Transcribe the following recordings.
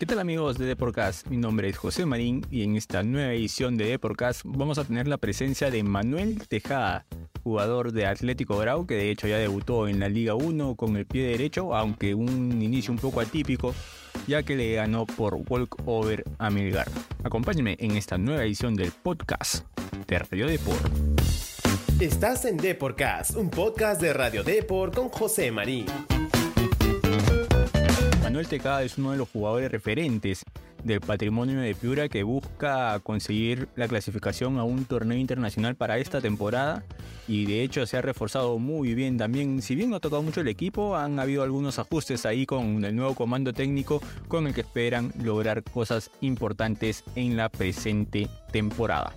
¿Qué tal amigos de Deporcast? Mi nombre es José Marín y en esta nueva edición de Deporcast vamos a tener la presencia de Manuel Tejada, jugador de Atlético Grau que de hecho ya debutó en la Liga 1 con el pie derecho, aunque un inicio un poco atípico, ya que le ganó por walkover a Milgar. Acompáñenme en esta nueva edición del podcast de Radio Deport. Estás en Deporcast, un podcast de Radio Deport con José Marín. Manuel Tecada es uno de los jugadores referentes del patrimonio de Piura que busca conseguir la clasificación a un torneo internacional para esta temporada y de hecho se ha reforzado muy bien también. Si bien no ha tocado mucho el equipo, han habido algunos ajustes ahí con el nuevo comando técnico con el que esperan lograr cosas importantes en la presente temporada.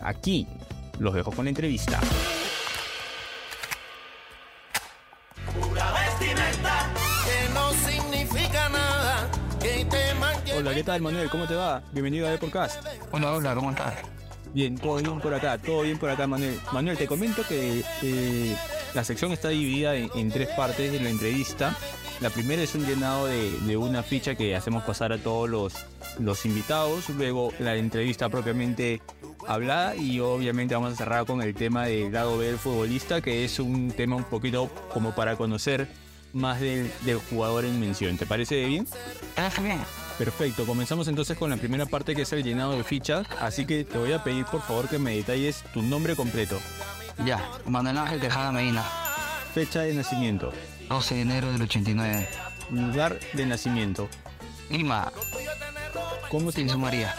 Aquí los dejo con la entrevista. Hola, ¿qué tal Manuel? ¿Cómo te va? Bienvenido a The Podcast. Hola, hola, ¿cómo estás? Bien, todo bien por acá, todo bien por acá, Manuel. Manuel, te comento que eh, la sección está dividida en, tres partes de la entrevista. La primera es un llenado de, una ficha que hacemos pasar a todos los, los invitados. Luego la entrevista propiamente hablada y obviamente vamos a cerrar con el tema del lado B del futbolista, que es un tema un poquito como para conocer más del, del jugador en mención. ¿Te parece bien? Ah, bien. Perfecto, comenzamos entonces con la primera parte que es el llenado de fichas, así que te voy a pedir por favor que me detalles tu nombre completo. Ya, Manuel Ángel Tejada Medina. Fecha de nacimiento. 12 de enero del 89. Lugar de nacimiento. Lima. ¿Cómo se, María.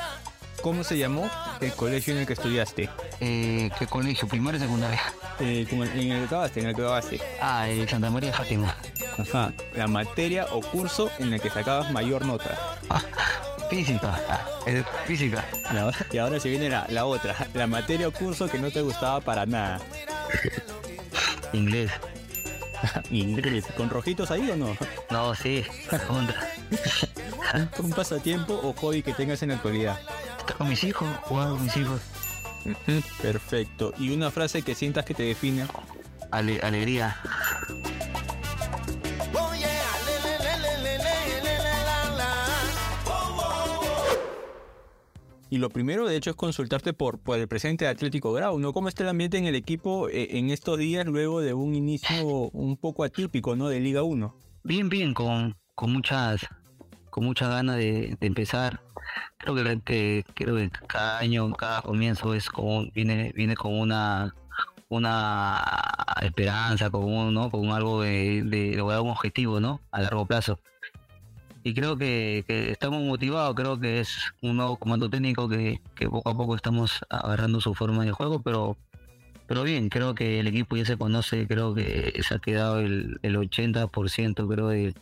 ¿Cómo se llamó el colegio en el que estudiaste? Eh, ¿Qué colegio? ¿Primaria o secundaria? Eh, en el que acabaste, en el que acabaste. Ah, el Santa María Fátima. Ajá, la materia o curso en el que sacabas mayor nota. Ah, física, es física. y ahora se viene la, otra, la materia o curso que no te gustaba para nada. Inglés. Inglés, ¿con rojitos ahí o no? No, sí. ¿Un pasatiempo o hobby que tengas en la actualidad? Estar con mis hijos, jugar con mis hijos. Perfecto. ¿Y una frase que sientas que te define? alegría. Y lo primero, de hecho, es consultarte por, por el presente de Atlético Grau, ¿no? ¿Cómo está el ambiente en el equipo eh, en estos días luego de un inicio un poco atípico, ¿no? De Liga 1. Bien, bien, con, con muchas con muchas ganas de, empezar. Creo que, creo que cada año, cada comienzo es como viene viene con una una esperanza, con un, ¿no? con algo de, de lograr un objetivo, ¿no? A largo plazo y creo que, estamos motivados, creo que es un nuevo comando técnico que, poco a poco estamos agarrando su forma de juego, pero pero bien, creo que el equipo ya se conoce, creo que se ha quedado el, el 80% creo del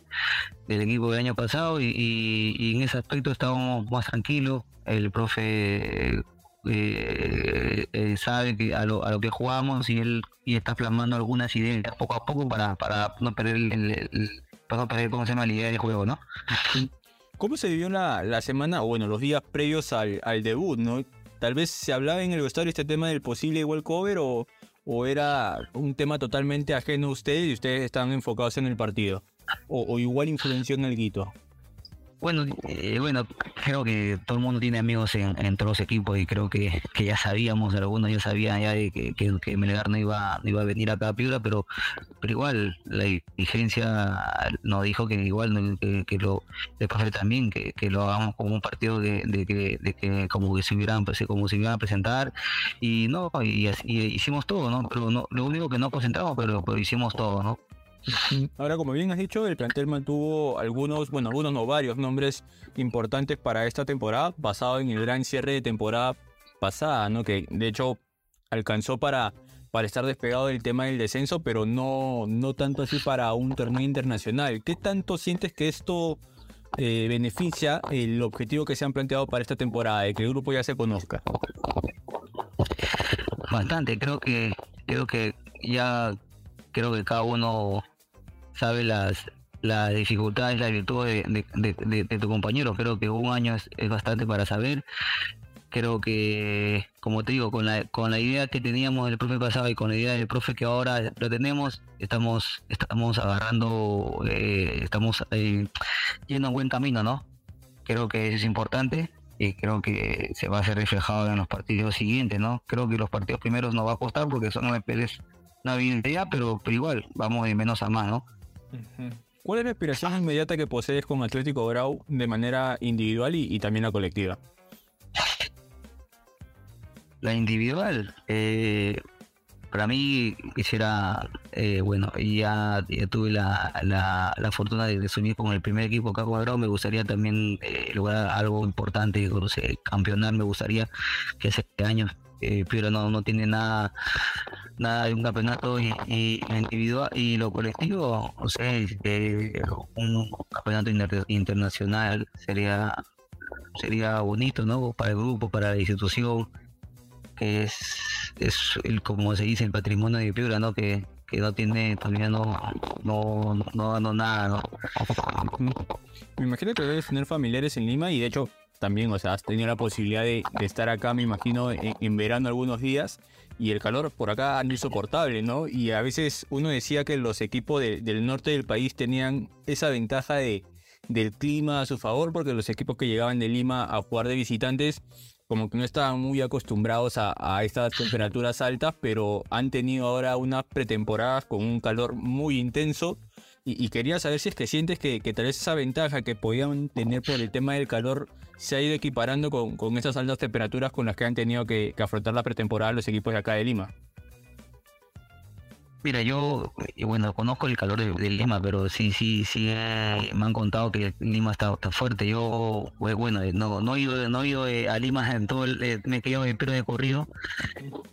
equipo del año pasado y, en ese aspecto estábamos más tranquilos, el profe eh, eh, sabe que a lo, a lo que jugamos y él y está plasmando algunas ideas poco a poco para, para no perder el cómo se llama la juego, ¿no? ¿Cómo se vivió la, la semana, o bueno, los días previos al, al, debut, ¿no? Tal vez se hablaba en el vestuario este tema del posible walkover o, o era un tema totalmente ajeno a ustedes y ustedes estaban enfocados en el partido. O, o igual influenció en el guito. Bueno, eh, bueno, creo que todo el mundo tiene amigos en, todos los equipos y creo que, ya sabíamos, algunos ya sabían ya de que, que, Melgar no iba, no iba a venir acá a Piura, pero, pero igual la dirigencia nos dijo que igual que, lo de también, que, lo hagamos como un partido de, que, de que como que se hubieran, como se iban a presentar y no, y, hicimos todo, ¿no? Pero no, lo único que no concentramos, pero, pero hicimos todo, ¿no? Ahora, como bien has dicho, el plantel mantuvo algunos, bueno, algunos no, varios nombres importantes para esta temporada, basado en el gran cierre de temporada pasada, ¿no? Que de hecho alcanzó para, para estar despegado del tema del descenso, pero no, no tanto así para un torneo internacional. ¿Qué tanto sientes que esto eh, beneficia el objetivo que se han planteado para esta temporada, de que el grupo ya se conozca? Bastante, creo que, creo que ya creo que cada uno sabe las, las dificultades, las virtudes de, tu compañero. Creo que un año es, bastante para saber. Creo que, como te digo, con la, con la idea que teníamos del profe pasado y con la idea del profe que ahora lo tenemos, estamos, estamos agarrando, eh, estamos eh, yendo a buen camino, ¿no? creo que es importante y creo que se va a ser reflejado en los partidos siguientes, ¿no? Creo que los partidos primeros nos va a costar porque son MPLs una ya, pero, pero igual vamos de menos a más, ¿no? ¿Cuál es la inspiración inmediata que posees con Atlético Grau de manera individual y, también la colectiva? La individual, eh, para mí quisiera, eh, bueno, ya, ya tuve la, la, fortuna de, de con el primer equipo acá cuadrado, me gustaría también eh, lograr algo importante, no sé, campeonar, me gustaría que hace años eh, pero no, no tiene nada nada de un campeonato y, individual y lo colectivo, o sea, un campeonato internacional sería sería bonito, ¿no? Para el grupo, para la institución es, es el, como se dice, el patrimonio de Piura, ¿no? Que, que no tiene, todavía no, no, no nada, ¿no? Me imagino que debes tener familiares en Lima y de hecho también, o sea, has tenido la posibilidad de, estar acá, me imagino, en, verano algunos días y el calor por acá es insoportable, ¿no? Y a veces uno decía que los equipos del norte del país tenían esa ventaja de, del clima a su favor porque los equipos que llegaban de Lima a jugar de visitantes como que no estaban muy acostumbrados a, estas temperaturas altas, pero han tenido ahora unas pretemporadas con un calor muy intenso. Y, quería saber si es que sientes que, tal vez esa ventaja que podían tener por el tema del calor se ha ido equiparando con, con esas altas temperaturas con las que han tenido que afrontar la pretemporada los equipos de acá de Lima. Mira, yo, eh, bueno, conozco el calor de, Lima, pero sí, sí, sí, eh, me han contado que Lima está, fuerte. Yo, pues, bueno, eh, no, no he ido, no he ido a Lima en todo el, me he quedado en de corrido,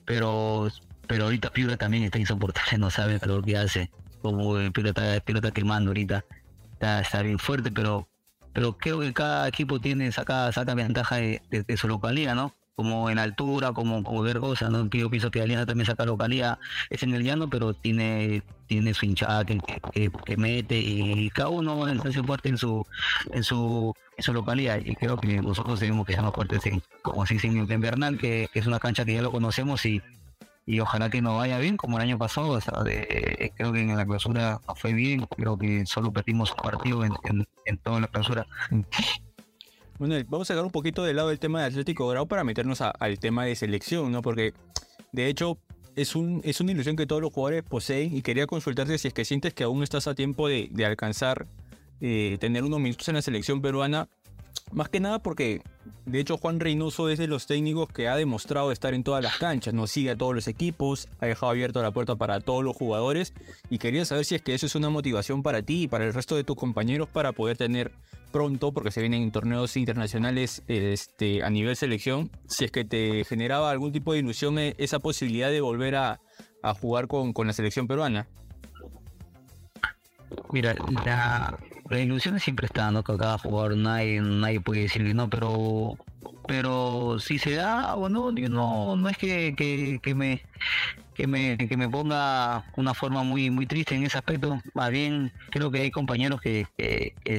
pero, pero ahorita Piura también está insoportable, no sabe el calor que hace. Como Piura está, Piura está quemando ahorita, está, está bien fuerte, pero, pero creo que cada equipo tiene, saca, saca ventaja de, de su localidad, ¿no? como en altura, como, como ver cosas, ¿no? Yo pienso que Alianza también saca localidad, es en el llano, pero tiene tiene su hinchada que, que, mete y cada uno hace fuerte en su en su en su localidad y creo que nosotros tenemos que ser más fuertes como así en Invernal que, que, es una cancha que ya lo conocemos y, y ojalá que nos vaya bien como el año pasado o sea, de, creo que en la clausura fue bien creo que solo perdimos un partido en, en, toda la clausura bueno, vamos a sacar un poquito del lado del tema de Atlético Grau para meternos al tema de selección, ¿no? Porque de hecho es, un, es una ilusión que todos los jugadores poseen y quería consultarte si es que sientes que aún estás a tiempo de, alcanzar eh, tener unos minutos en la selección peruana más que nada porque, de hecho, Juan Reynoso es de los técnicos que ha demostrado estar en todas las canchas, nos sigue a todos los equipos, ha dejado abierta la puerta para todos los jugadores y quería saber si es que eso es una motivación para ti y para el resto de tus compañeros para poder tener pronto, porque se vienen torneos internacionales este, a nivel selección, si es que te generaba algún tipo de ilusión eh, esa posibilidad de volver a, jugar con, con la selección peruana. Mira, la, la ilusión siempre está, ¿no? Que cada jugador nadie, nadie puede decir que no, pero pero si se da o no, no, no es que, que, me que me, que me ponga una forma muy muy triste en ese aspecto. Más bien creo que hay compañeros que,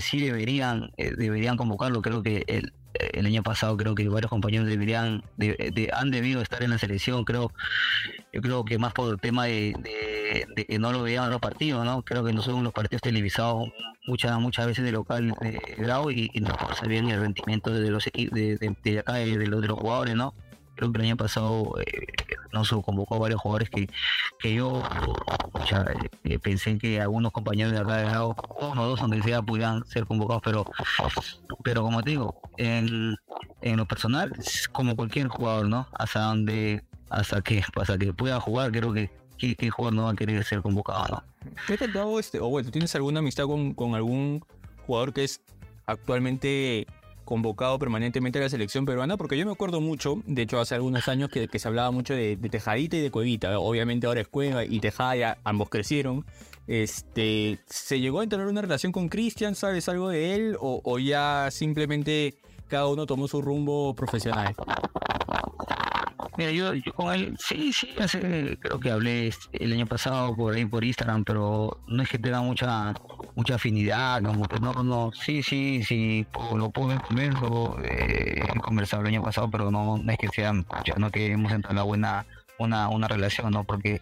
sí deberían eh, deberían convocarlo. Creo que el, el año pasado creo que varios compañeros deberían de, han debido estar en la selección creo yo creo que más por el tema de, que no lo veían los partidos no creo que no son los partidos televisados muchas muchas veces de local de grado y, no se bien el rendimiento de los equipos de, acá de, los, de los jugadores no creo que el año pasado eh, no se convocó a varios jugadores que, que yo eh, pensé que algunos compañeros de acá de lado, uno o dos donde sea pudieran ser convocados, pero pero como te digo, en, en lo personal, como cualquier jugador, ¿no? Hasta donde, hasta que, hasta que pueda jugar, creo que qué, jugador no va a querer ser convocado, ¿no? ¿Qué te dado este, o bueno, ¿tienes alguna amistad con, algún jugador que es actualmente convocado permanentemente a la selección peruana, porque yo me acuerdo mucho, de hecho hace algunos años que, se hablaba mucho de, Tejadita y de Cuevita, obviamente ahora es Cueva y Tejada, ambos crecieron. Este, ¿Se llegó a tener una relación con Cristian? ¿Sabes algo de él? O ya simplemente cada uno tomó su rumbo profesional? Mira, yo, con él, sí, sí, creo que hablé el año pasado por ahí por Instagram, pero no es que tenga mucha mucha afinidad, que no, no, sí, sí, sí, lo puedo ver, eh, he conversado el año pasado, pero no, es que sea, ya no que hemos entrado en buena, una, una relación, ¿no? Porque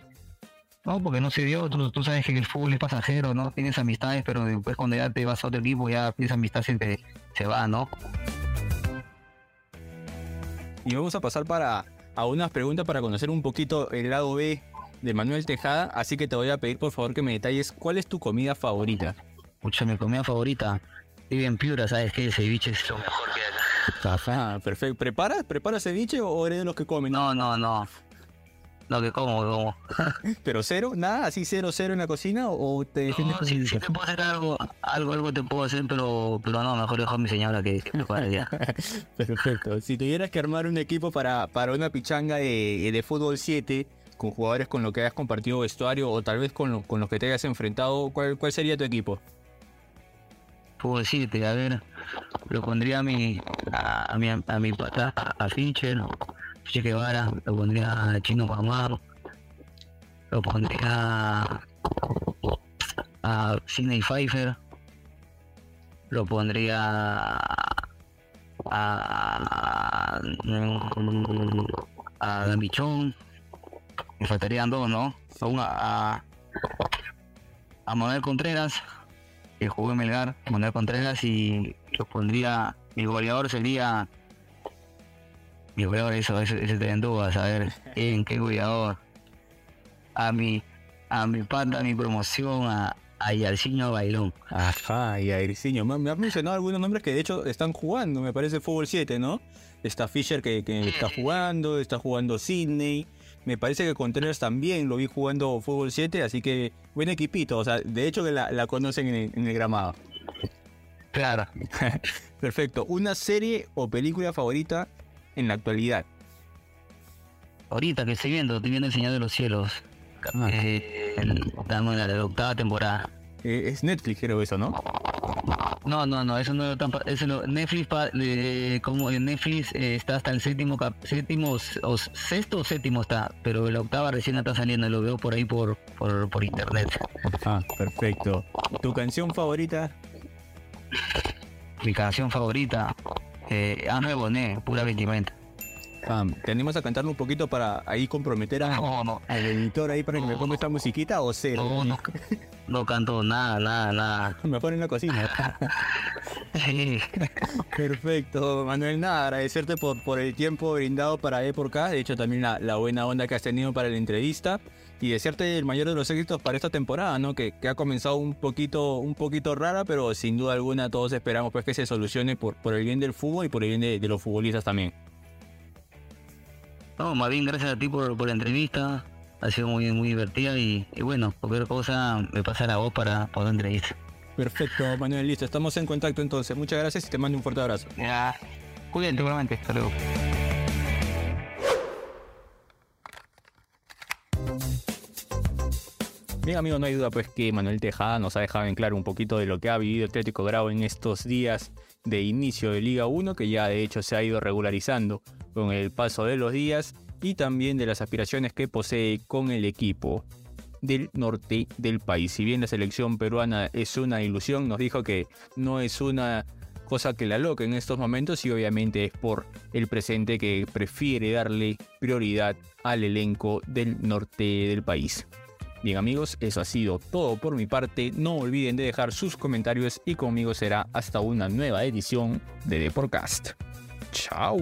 no, porque no se dio, tú, sabes que el fútbol es pasajero, ¿no? Tienes amistades, pero después cuando ya te vas a otro equipo, ya esa amistad se se va, ¿no? Y vamos a pasar para a unas preguntas para conocer un poquito el lado B de Manuel Tejada, así que te voy a pedir por favor que me detalles cuál es tu comida favorita. Mucha mi comida favorita. Vive en Piura, ¿sabes qué? El ceviche es lo mejor que hay. Perfecto. ¿Preparas? ¿Preparas ceviche o eres de los que comen? No, no, no. Lo que como, como. ¿Pero cero? ¿Nada? ¿Así cero, cero en la cocina? ¿O te defiendes No, si, si te puedo hacer algo, algo, algo te puedo hacer, pero, pero no, mejor dejo a mi señora que, que ya. Perfecto. Si tuvieras que armar un equipo para, para una pichanga de, de fútbol 7, con jugadores con los que hayas compartido vestuario o tal vez con, lo- con los que te hayas enfrentado, ¿cuál, cuál sería tu equipo? Puedo decirte, a ver, lo pondría a mi, a, a mi, a mi pata, a Fincher, Che Guevara, lo pondría a Chino Pamar, lo pondría a Sidney Pfeiffer, lo pondría a, a Gamichón, me faltarían dos, ¿no? A, a, a Manuel Contreras, que jugó en Melgar, Manuel Contreras, y lo pondría, mi goleador sería, mi goleador, eso, ese, ese te en dudas, a ver, ¿en qué goleador? A mi, a mi pata, a mi promoción, a, a Yarciño Bailón. Ajá, y a Irciño. Me me has mencionado algunos nombres que de hecho están jugando, me parece fútbol 7, ¿no? Está Fisher que, que está jugando, está jugando Sydney. Me parece que Contreras también lo vi jugando fútbol 7, así que buen equipito. O sea, de hecho que la, la conocen en el, en el gramado. Claro. Perfecto. ¿Una serie o película favorita en la actualidad? Ahorita que estoy viendo, estoy viendo El Señor de los Cielos. Ah. Eh, estamos en la octava temporada. Eh, es Netflix, creo eso, ¿no? No, no, no, eso no eso no, Netflix pa- eh, como Netflix eh, está hasta el séptimo cap- séptimo o sexto o séptimo está, pero la octava recién está saliendo y lo veo por ahí por por, por internet. Ah, perfecto. ¿Tu canción favorita? Mi canción favorita, eh, Ángel Bonet, pura vestimenta. Ah, ¿Tenemos a cantarlo un poquito para ahí comprometer a, No, no, al editor ahí para que me ponga esta musiquita o cero? no, no, no canto nada, nada, nada. Mejor en la cocina. Perfecto, Manuel, nada, agradecerte por, por el tiempo brindado para E por K, de hecho también la, la buena onda que has tenido para la entrevista y desearte el mayor de los éxitos para esta temporada, ¿no? Que, que ha comenzado un poquito, un poquito rara, pero sin duda alguna todos esperamos pues que se solucione por, por el bien del fútbol y por el bien de, de los futbolistas también. No, más bien gracias a ti por, por la entrevista. Ha sido muy, muy divertida y, y bueno, cualquier cosa me pasa la voz para poder entrevista. Perfecto, Manuel, listo, estamos en contacto entonces. Muchas gracias y te mando un fuerte abrazo. Ya, cuídate, igualmente. Hasta luego. Bien amigo, no hay duda pues que Manuel Tejada nos ha dejado en claro un poquito de lo que ha vivido Atlético Grau en estos días de inicio de Liga 1, que ya de hecho se ha ido regularizando con el paso de los días y también de las aspiraciones que posee con el equipo del norte del país. Si bien la selección peruana es una ilusión, nos dijo que no es una cosa que la loca en estos momentos y obviamente es por el presente que prefiere darle prioridad al elenco del norte del país. Bien amigos, eso ha sido todo por mi parte. No olviden de dejar sus comentarios y conmigo será hasta una nueva edición de The Podcast. Chao.